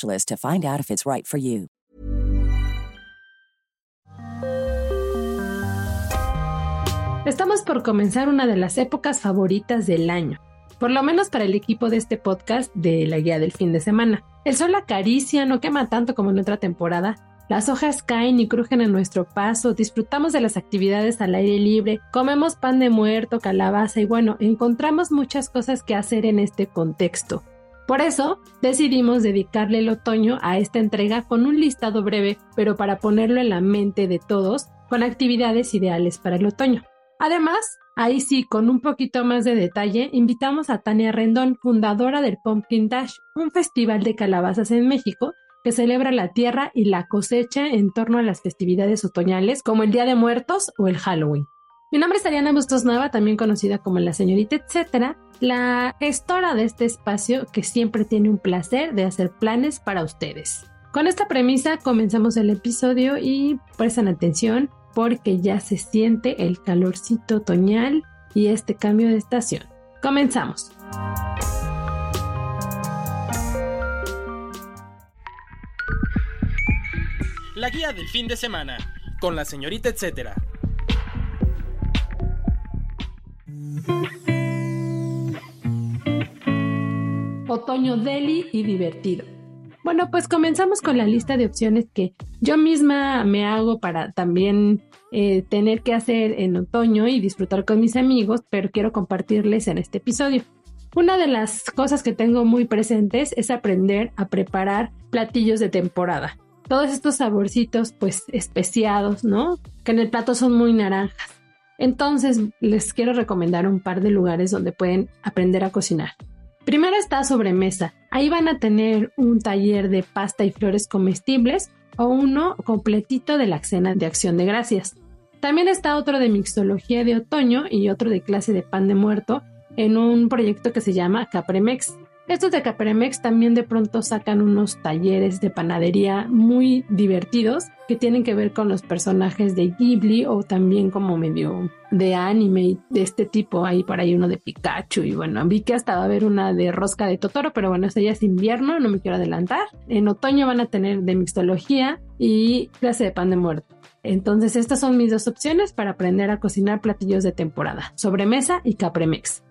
to find out if it's right. Estamos por comenzar una de las épocas favoritas del año, por lo menos para el equipo de este podcast de la guía del fin de semana. El sol acaricia, no quema tanto como en otra temporada, las hojas caen y crujen a nuestro paso, disfrutamos de las actividades al aire libre, comemos pan de muerto, calabaza y bueno, encontramos muchas cosas que hacer en este contexto. Por eso decidimos dedicarle el otoño a esta entrega con un listado breve, pero para ponerlo en la mente de todos, con actividades ideales para el otoño. Además, ahí sí, con un poquito más de detalle, invitamos a Tania Rendón, fundadora del Pumpkin Dash, un festival de calabazas en México que celebra la tierra y la cosecha en torno a las festividades otoñales como el Día de Muertos o el Halloween. Mi nombre es Ariana Bustos Nueva, también conocida como la señorita etcétera, la gestora de este espacio que siempre tiene un placer de hacer planes para ustedes. Con esta premisa comenzamos el episodio y prestan atención porque ya se siente el calorcito otoñal y este cambio de estación. Comenzamos. La guía del fin de semana con la señorita etcétera. Otoño deli y divertido. Bueno, pues comenzamos con la lista de opciones que yo misma me hago para también eh, tener que hacer en otoño y disfrutar con mis amigos, pero quiero compartirles en este episodio. Una de las cosas que tengo muy presentes es aprender a preparar platillos de temporada. Todos estos saborcitos pues especiados, ¿no? Que en el plato son muy naranjas. Entonces les quiero recomendar un par de lugares donde pueden aprender a cocinar. Primero está sobremesa. Ahí van a tener un taller de pasta y flores comestibles o uno completito de la cena de acción de gracias. También está otro de mixología de otoño y otro de clase de pan de muerto en un proyecto que se llama Capremex. Estos de Capremex también de pronto sacan unos talleres de panadería muy divertidos que tienen que ver con los personajes de Ghibli o también como medio de anime de este tipo. Hay por ahí uno de Pikachu y bueno, vi que hasta va a haber una de rosca de Totoro, pero bueno, esa ya es invierno, no me quiero adelantar. En otoño van a tener de mixología y clase de pan de muerto. Entonces estas son mis dos opciones para aprender a cocinar platillos de temporada, sobremesa y capremex.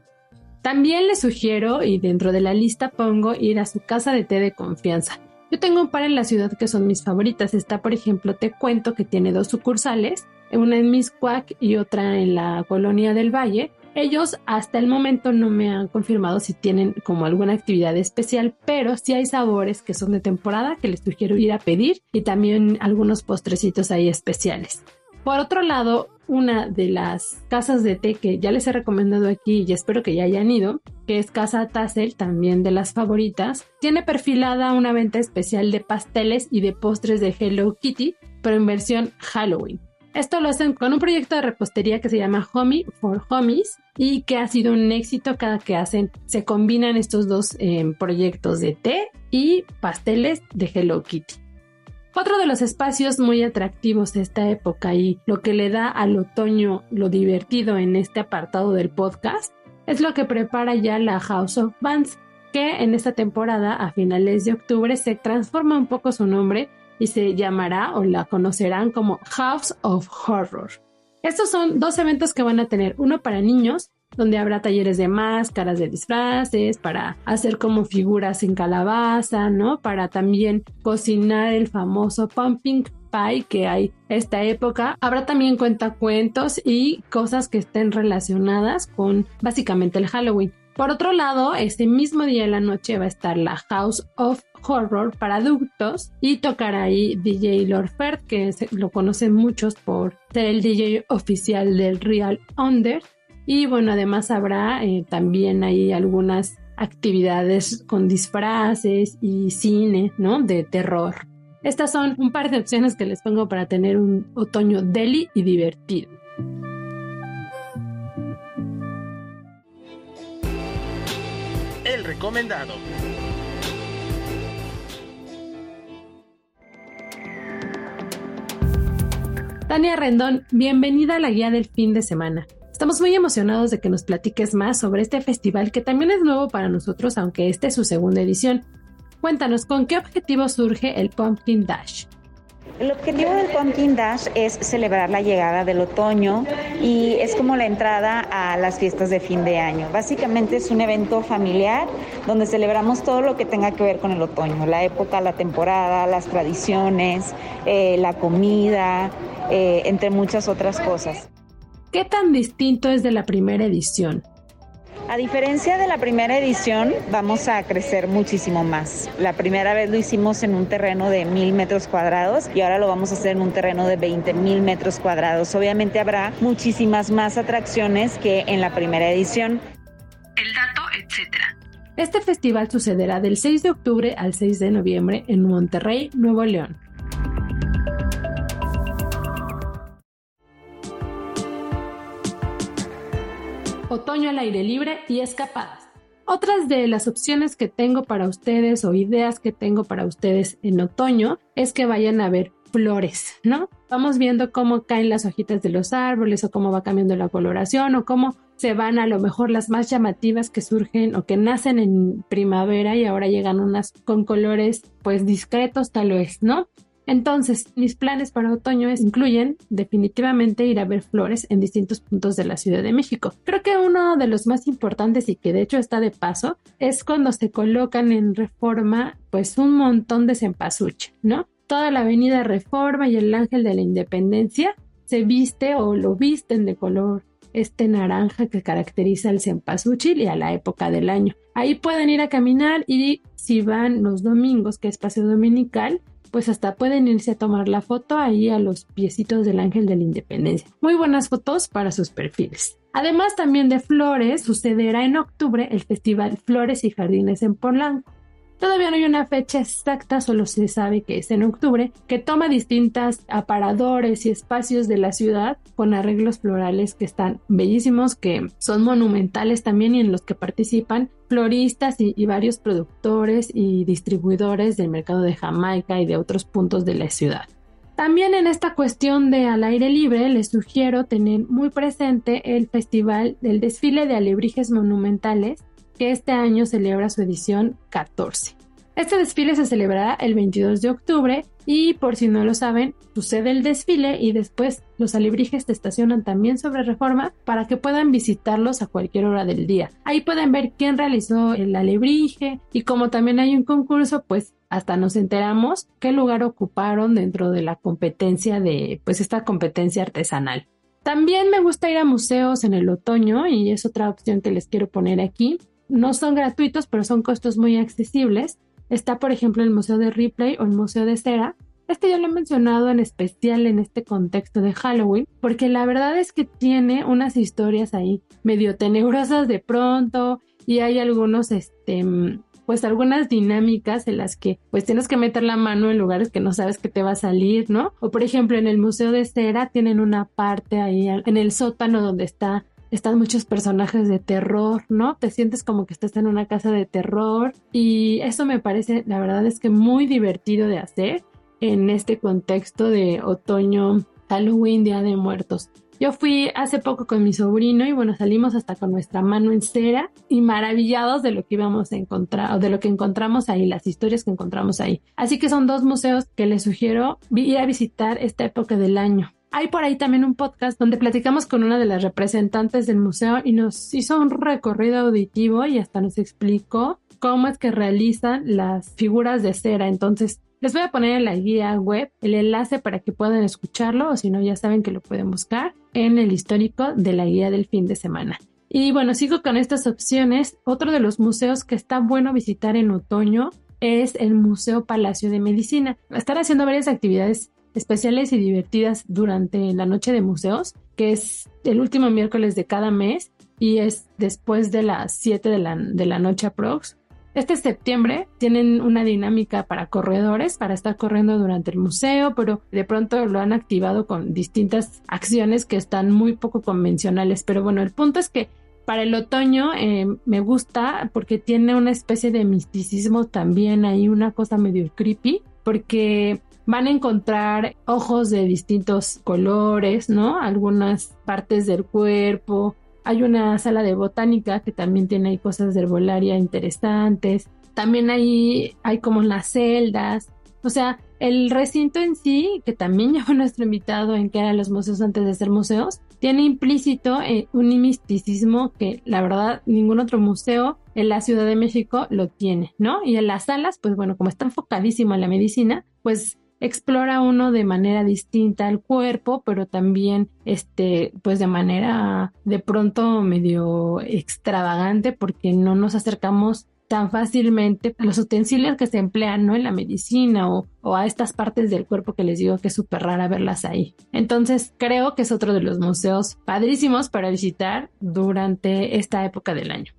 También les sugiero, y dentro de la lista pongo, ir a su casa de té de confianza. Yo tengo un par en la ciudad que son mis favoritas. Está, por ejemplo, Te Cuento, que tiene dos sucursales, una en Miscuac y otra en la colonia del Valle. Ellos hasta el momento no me han confirmado si tienen como alguna actividad especial, pero sí hay sabores que son de temporada que les sugiero ir a pedir y también algunos postrecitos ahí especiales. Por otro lado, una de las casas de té que ya les he recomendado aquí y espero que ya hayan ido, que es Casa Tassel, también de las favoritas, tiene perfilada una venta especial de pasteles y de postres de Hello Kitty, pero en versión Halloween. Esto lo hacen con un proyecto de repostería que se llama Homie for Homies y que ha sido un éxito cada que hacen. Se combinan estos dos eh, proyectos de té y pasteles de Hello Kitty. Otro de los espacios muy atractivos de esta época y lo que le da al otoño lo divertido en este apartado del podcast es lo que prepara ya la House of Bands, que en esta temporada a finales de octubre se transforma un poco su nombre y se llamará o la conocerán como House of Horror. Estos son dos eventos que van a tener, uno para niños donde habrá talleres de máscaras, de disfraces, para hacer como figuras en calabaza, ¿no? Para también cocinar el famoso pumping pie que hay esta época. Habrá también cuentacuentos y cosas que estén relacionadas con básicamente el Halloween. Por otro lado, este mismo día en la noche va a estar la House of Horror para adultos y tocar ahí DJ Lord Ferd, que lo conocen muchos por ser el DJ oficial del Real Under. Y bueno, además habrá eh, también ahí algunas actividades con disfraces y cine, ¿no? De terror. Estas son un par de opciones que les pongo para tener un otoño deli y divertido. El recomendado. Tania Rendón, bienvenida a la guía del fin de semana. Estamos muy emocionados de que nos platiques más sobre este festival que también es nuevo para nosotros, aunque esta es su segunda edición. Cuéntanos, ¿con qué objetivo surge el Pumpkin Dash? El objetivo del Pumpkin Dash es celebrar la llegada del otoño y es como la entrada a las fiestas de fin de año. Básicamente es un evento familiar donde celebramos todo lo que tenga que ver con el otoño, la época, la temporada, las tradiciones, eh, la comida, eh, entre muchas otras cosas. ¿Qué tan distinto es de la primera edición? A diferencia de la primera edición, vamos a crecer muchísimo más. La primera vez lo hicimos en un terreno de mil metros cuadrados y ahora lo vamos a hacer en un terreno de 20 mil metros cuadrados. Obviamente habrá muchísimas más atracciones que en la primera edición. El dato, etcétera. Este festival sucederá del 6 de octubre al 6 de noviembre en Monterrey, Nuevo León. Otoño al aire libre y escapadas. Otras de las opciones que tengo para ustedes o ideas que tengo para ustedes en otoño es que vayan a ver flores, ¿no? Vamos viendo cómo caen las hojitas de los árboles o cómo va cambiando la coloración o cómo se van a lo mejor las más llamativas que surgen o que nacen en primavera y ahora llegan unas con colores pues discretos tal vez, ¿no? Entonces, mis planes para otoño incluyen definitivamente ir a ver flores en distintos puntos de la Ciudad de México. Creo que uno de los más importantes y que de hecho está de paso es cuando se colocan en reforma pues un montón de cempasúchil, ¿no? Toda la avenida Reforma y el Ángel de la Independencia se viste o lo visten de color este naranja que caracteriza al cempasúchil y a la época del año. Ahí pueden ir a caminar y si van los domingos, que es paseo dominical, pues hasta pueden irse a tomar la foto ahí a los piecitos del Ángel de la Independencia. Muy buenas fotos para sus perfiles. Además también de flores, sucederá en octubre el Festival Flores y Jardines en Polanco. Todavía no hay una fecha exacta, solo se sabe que es en octubre, que toma distintas aparadores y espacios de la ciudad con arreglos florales que están bellísimos, que son monumentales también y en los que participan floristas y, varios productores y distribuidores del mercado de Jamaica y de otros puntos de la ciudad. También en esta cuestión de al aire libre les sugiero tener muy presente el festival del desfile de alebrijes monumentales que este año celebra su edición 14. Este desfile se celebrará el 22 de octubre y por si no lo saben, sucede el desfile y después los alebrijes te estacionan también sobre reforma para que puedan visitarlos a cualquier hora del día. Ahí pueden ver quién realizó el alebrije y como también hay un concurso, pues hasta nos enteramos qué lugar ocuparon dentro de la competencia de pues esta competencia artesanal. También me gusta ir a museos en el otoño y es otra opción que les quiero poner aquí no son gratuitos, pero son costos muy accesibles. Está, por ejemplo, el Museo de Ripley o el Museo de Cera. Este ya lo he mencionado en especial en este contexto de Halloween, porque la verdad es que tiene unas historias ahí medio tenebrosas de pronto y hay algunos, este, pues algunas dinámicas en las que pues tienes que meter la mano en lugares que no sabes que te va a salir, ¿no? O por ejemplo en el Museo de Cera tienen una parte ahí en el sótano donde está están muchos personajes de terror, ¿no? Te sientes como que estás en una casa de terror y eso me parece, la verdad es que muy divertido de hacer en este contexto de otoño, Halloween, Día de Muertos. Yo fui hace poco con mi sobrino y bueno, salimos hasta con nuestra mano en cera y maravillados de lo que íbamos a encontrar o de lo que encontramos ahí, las historias que encontramos ahí. Así que son dos museos que les sugiero ir a visitar esta época del año. Hay por ahí también un podcast donde platicamos con una de las representantes del museo y nos hizo un recorrido auditivo y hasta nos explicó cómo es que realizan las figuras de cera. Entonces, les voy a poner en la guía web el enlace para que puedan escucharlo o si no, ya saben que lo pueden buscar en el histórico de la guía del fin de semana. Y bueno, sigo con estas opciones. Otro de los museos que está bueno visitar en otoño es el Museo Palacio de Medicina. Estar haciendo varias actividades especiales y divertidas durante la noche de museos, que es el último miércoles de cada mes y es después de las 7 de la, de la noche aprox. Este septiembre tienen una dinámica para corredores, para estar corriendo durante el museo, pero de pronto lo han activado con distintas acciones que están muy poco convencionales. Pero bueno, el punto es que para el otoño eh, me gusta porque tiene una especie de misticismo también, hay una cosa medio creepy, porque van a encontrar ojos de distintos colores, ¿no? Algunas partes del cuerpo, hay una sala de botánica que también tiene ahí cosas de herbolaria interesantes. También hay, hay como las celdas. O sea, el recinto en sí, que también fue nuestro invitado en que eran los museos antes de ser museos, tiene implícito eh, un misticismo que la verdad ningún otro museo en la Ciudad de México lo tiene, ¿no? Y en las salas, pues bueno, como está enfocadísimo en la medicina, pues explora uno de manera distinta el cuerpo, pero también este, pues de manera de pronto medio extravagante porque no nos acercamos tan fácilmente a los utensilios que se emplean ¿no? en la medicina o, o a estas partes del cuerpo que les digo que es súper rara verlas ahí. Entonces creo que es otro de los museos padrísimos para visitar durante esta época del año.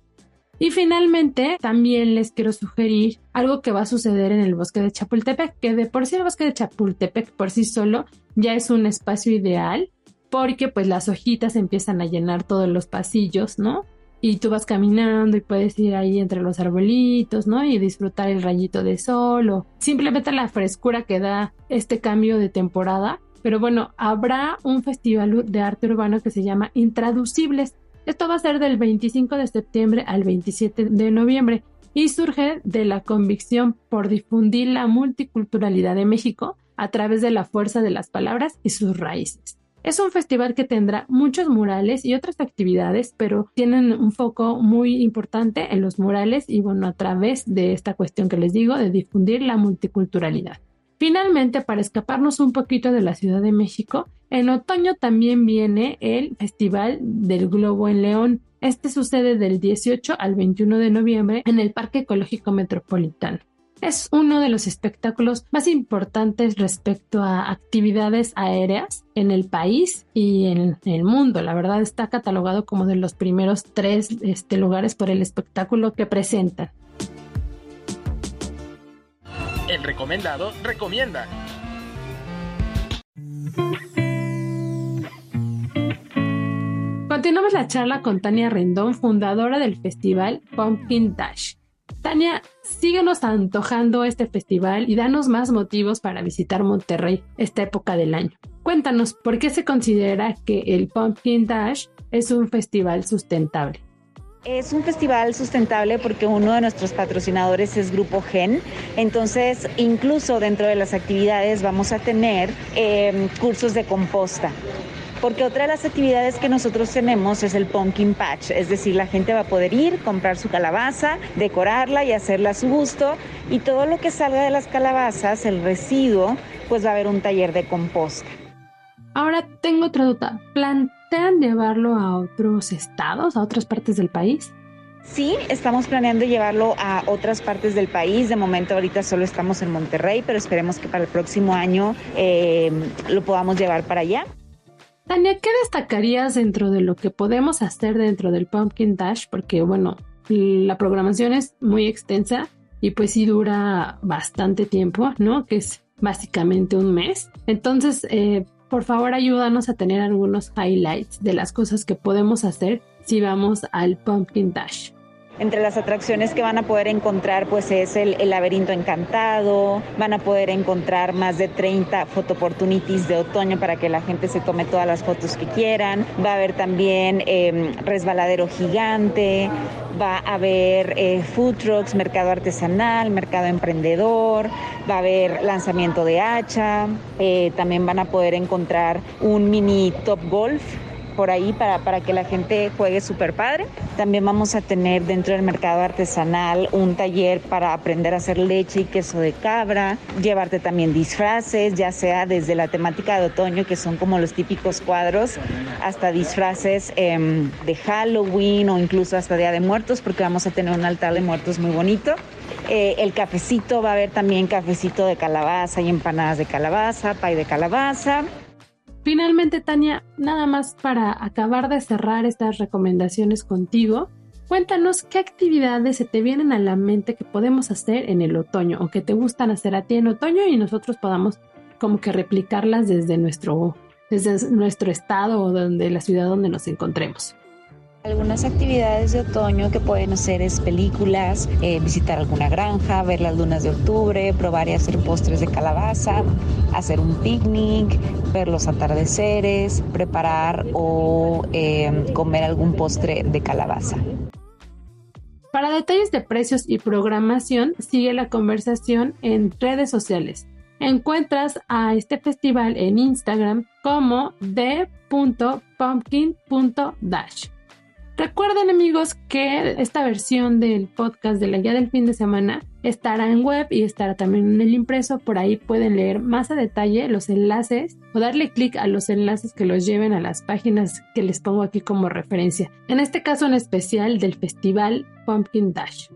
Y finalmente, también les quiero sugerir algo que va a suceder en el bosque de Chapultepec, que de por sí el bosque de Chapultepec por sí solo ya es un espacio ideal, porque pues las hojitas empiezan a llenar todos los pasillos, ¿no? Y tú vas caminando y puedes ir ahí entre los arbolitos, ¿no? Y disfrutar el rayito de sol o simplemente la frescura que da este cambio de temporada. Pero bueno, habrá un festival de arte urbano que se llama Intraducibles, esto va a ser del 25 de septiembre al 27 de noviembre y surge de la convicción por difundir la multiculturalidad de México a través de la fuerza de las palabras y sus raíces. Es un festival que tendrá muchos murales y otras actividades, pero tienen un foco muy importante en los murales y bueno, a través de esta cuestión que les digo, de difundir la multiculturalidad. Finalmente, para escaparnos un poquito de la Ciudad de México, en otoño también viene el Festival del Globo en León. Este sucede del 18 al 21 de noviembre en el Parque Ecológico Metropolitano. Es uno de los espectáculos más importantes respecto a actividades aéreas en el país y en el mundo. La verdad está catalogado como de los primeros tres este, lugares por el espectáculo que presentan. El recomendado recomienda. Continuamos la charla con Tania Rendón, fundadora del festival Pumpkin Dash. Tania, síguenos antojando este festival y danos más motivos para visitar Monterrey esta época del año. Cuéntanos por qué se considera que el Pumpkin Dash es un festival sustentable. Es un festival sustentable porque uno de nuestros patrocinadores es Grupo Gen. Entonces, incluso dentro de las actividades vamos a tener em, cursos de composta. Porque otra de las actividades que nosotros tenemos es el pumpkin patch, es decir, la gente va a poder ir, comprar su calabaza, decorarla y hacerla a su gusto y todo lo que salga de las calabazas, el residuo, pues va a haber un taller de composta. Ahora tengo otra duda. ¿Plantean llevarlo a otros estados, a otras partes del país? Sí, estamos planeando llevarlo a otras partes del país. De momento ahorita solo estamos en Monterrey, pero esperemos que para el próximo año eh, lo podamos llevar para allá. Tania, ¿qué destacarías dentro de lo que podemos hacer dentro del Pumpkin Dash? Porque bueno, la programación es muy extensa y pues sí dura bastante tiempo, ¿no? Que es básicamente un mes. Entonces, eh, por favor ayúdanos a tener algunos highlights de las cosas que podemos hacer si vamos al Pumpkin Dash. Entre las atracciones que van a poder encontrar pues es el, laberinto encantado, van a poder encontrar más de 30 opportunities de otoño para que la gente se tome todas las fotos que quieran, va a haber también em, resbaladero gigante, va a haber eh, food trucks, mercado artesanal, mercado emprendedor, va a haber lanzamiento de hacha, eh, también van a poder encontrar un mini top golf por ahí para, para que la gente juegue súper padre. También vamos a tener dentro del mercado artesanal un taller para aprender a hacer leche y queso de cabra, llevarte también disfraces, ya sea desde la temática de otoño, que son como los típicos cuadros, hasta disfraces em, de Halloween o incluso hasta Día de Muertos, porque vamos a tener un altar de muertos muy bonito. Eh, el cafecito, va a haber también cafecito de calabaza y empanadas de calabaza, pay de calabaza. Finalmente, Tania, nada más para acabar de cerrar estas recomendaciones contigo, cuéntanos qué actividades se te vienen a la mente que podemos hacer en el otoño o que te gustan hacer a ti en otoño y nosotros podamos como que replicarlas desde nuestro, desde nuestro estado o donde la ciudad donde nos encontremos. Algunas actividades de otoño que pueden hacer es películas, eh, visitar alguna granja, ver las lunas de octubre, probar y hacer postres de calabaza, hacer un picnic, ver los atardeceres, preparar o eh, comer algún postre de calabaza. Para detalles de precios y programación, sigue la conversación en redes sociales. Encuentras a este festival en Instagram como the.pumpkin.dash. Recuerden amigos que esta versión del podcast de la guía del fin de semana estará en web y estará también en el impreso. Por ahí pueden leer más a detalle los enlaces o darle clic a los enlaces que los lleven a las páginas que les pongo aquí como referencia. En este caso en especial del festival Pumpkin Dash.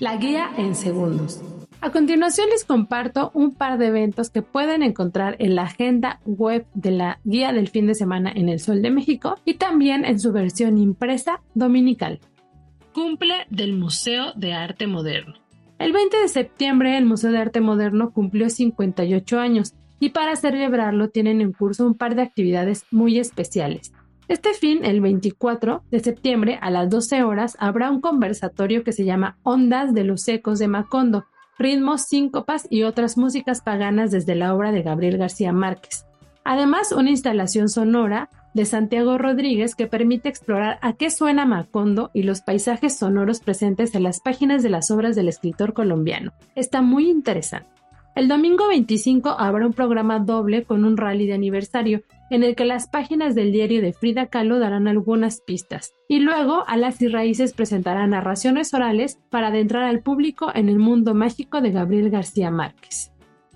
La guía en segundos. A continuación les comparto un par de eventos que pueden encontrar en la agenda web de la guía del fin de semana en el Sol de México y también en su versión impresa dominical. Cumple del Museo de Arte Moderno. El 20 de septiembre el Museo de Arte Moderno cumplió 58 años y para celebrarlo tienen en curso un par de actividades muy especiales. Este fin, el 24 de septiembre a las 12 horas, habrá un conversatorio que se llama Ondas de los Ecos de Macondo, ritmos, síncopas y otras músicas paganas desde la obra de Gabriel García Márquez. Además, una instalación sonora de Santiago Rodríguez que permite explorar a qué suena Macondo y los paisajes sonoros presentes en las páginas de las obras del escritor colombiano. Está muy interesante. El domingo 25 habrá un programa doble con un rally de aniversario en el que las páginas del diario de Frida Kahlo darán algunas pistas, y luego Alas y Raíces presentará narraciones orales para adentrar al público en el mundo mágico de Gabriel García Márquez.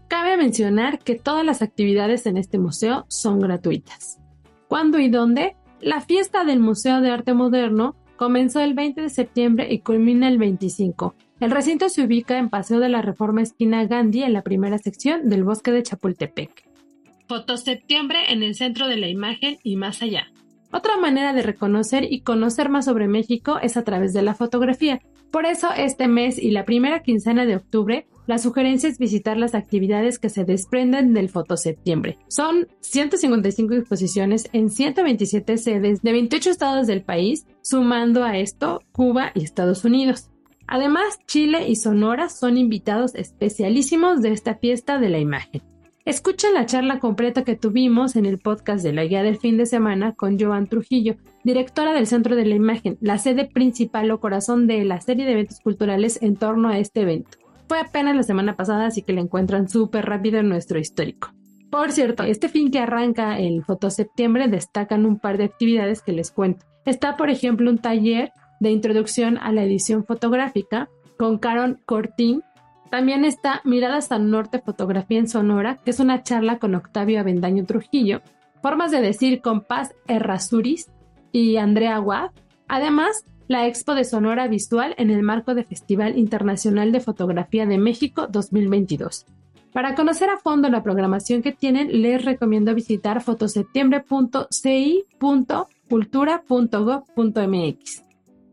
Cabe mencionar que todas las actividades en este museo son gratuitas. ¿Cuándo y dónde? La fiesta del Museo de Arte Moderno comenzó el 20 de septiembre y culmina el 25. El recinto se ubica en Paseo de la Reforma esquina Gandhi en la primera sección del bosque de Chapultepec. Fotoseptiembre en el centro de la imagen y más allá. Otra manera de reconocer y conocer más sobre México es a través de la fotografía. Por eso este mes y la primera quincena de octubre, la sugerencia es visitar las actividades que se desprenden del Fotoseptiembre. Son 155 exposiciones en 127 sedes de 28 estados del país, sumando a esto Cuba y Estados Unidos. Además, Chile y Sonora son invitados especialísimos de esta fiesta de la imagen. Escuchen la charla completa que tuvimos en el podcast de la guía del fin de semana con Joan Trujillo, directora del Centro de la Imagen, la sede principal o corazón de la serie de eventos culturales en torno a este evento. Fue apenas la semana pasada, así que la encuentran súper rápido en nuestro histórico. Por cierto, este fin que arranca el Fotoseptiembre destacan un par de actividades que les cuento. Está, por ejemplo, un taller de introducción a la edición fotográfica con Caron Cortín, también está Miradas al Norte Fotografía en Sonora, que es una charla con Octavio Avendaño Trujillo, Formas de Decir con Paz Errázuriz y Andrea Wad. Además, la Expo de Sonora Visual en el marco del Festival Internacional de Fotografía de México 2022. Para conocer a fondo la programación que tienen, les recomiendo visitar fotoseptiembre.ci.cultura.gov.mx.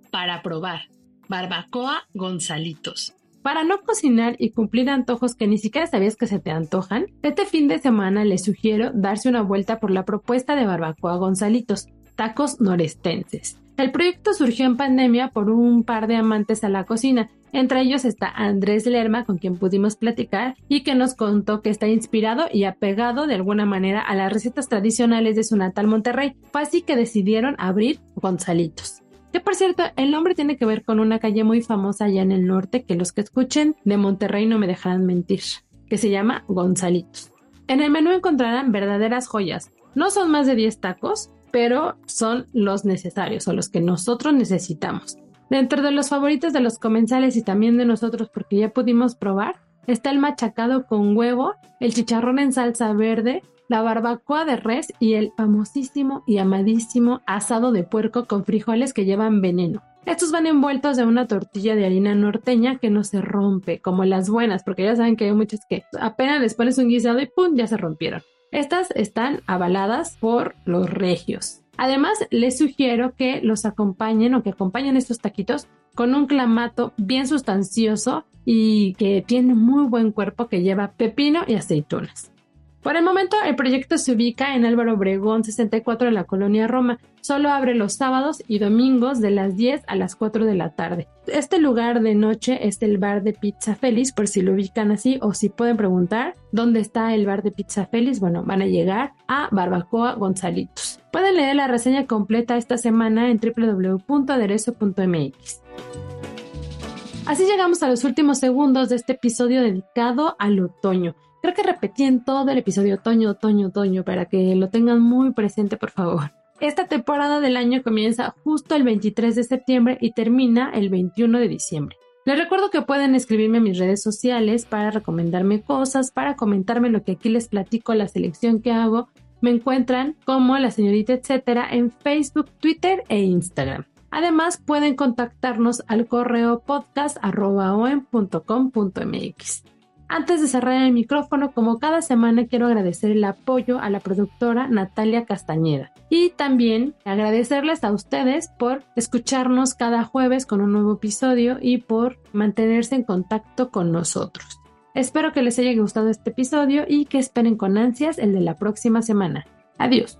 Para probar, Barbacoa Gonzalitos Para no cocinar y cumplir antojos que ni siquiera sabías que se te antojan, este fin de semana les sugiero darse una vuelta por la propuesta de Barbacoa Gonzalitos, tacos norestenses. El proyecto surgió en pandemia por un par de amantes a la cocina. Entre ellos está Andrés Lerma, con quien pudimos platicar, y que nos contó que está inspirado y apegado de alguna manera a las recetas tradicionales de su natal Monterrey. Fue así que decidieron abrir Gonzalitos. Que por cierto, el nombre tiene que ver con una calle muy famosa allá en el norte que los que escuchen de Monterrey no me dejarán mentir, que se llama Gonzalitos. En el menú encontrarán verdaderas joyas. No son más de 10 tacos, pero son los necesarios o los que nosotros necesitamos. Dentro de los favoritos de los comensales y también de nosotros porque ya pudimos probar, está el machacado con huevo, el chicharrón en salsa verde, la barbacoa de res y el famosísimo y amadísimo asado de puerco con frijoles que llevan veneno. Estos van envueltos de una tortilla de harina norteña que no se rompe, como las buenas, porque ya saben que hay muchas que apenas les pones un guisado y ¡pum! ya se rompieron. Estas están avaladas por los regios. Además, les sugiero que los acompañen o que acompañen estos taquitos con un clamato bien sustancioso y que tiene muy buen cuerpo que lleva pepino y aceitunas. Por el momento, el proyecto se ubica en Álvaro Obregón 64 en la colonia Roma. Solo abre los sábados y domingos de las 10 a las 4 de la tarde. Este lugar de noche es el bar de Pizza Feliz, por si lo ubican así o si pueden preguntar dónde está el bar de Pizza Feliz. Bueno, van a llegar a Barbacoa Gonzalitos. Pueden leer la reseña completa esta semana en www.aderezo.mx. Así llegamos a los últimos segundos de este episodio dedicado al otoño. Creo que repetí en todo el episodio otoño, otoño, otoño, para que lo tengan muy presente, por favor. Esta temporada del año comienza justo el 23 de septiembre y termina el 21 de diciembre. Les recuerdo que pueden escribirme en mis redes sociales para recomendarme cosas, para comentarme lo que aquí les platico, la selección que hago. Me encuentran como la señorita etcétera en Facebook, Twitter e Instagram. Además, pueden contactarnos al correo podcast.com.mx. Antes de cerrar el micrófono, como cada semana quiero agradecer el apoyo a la productora Natalia Castañeda y también agradecerles a ustedes por escucharnos cada jueves con un nuevo episodio y por mantenerse en contacto con nosotros. Espero que les haya gustado este episodio y que esperen con ansias el de la próxima semana. Adiós.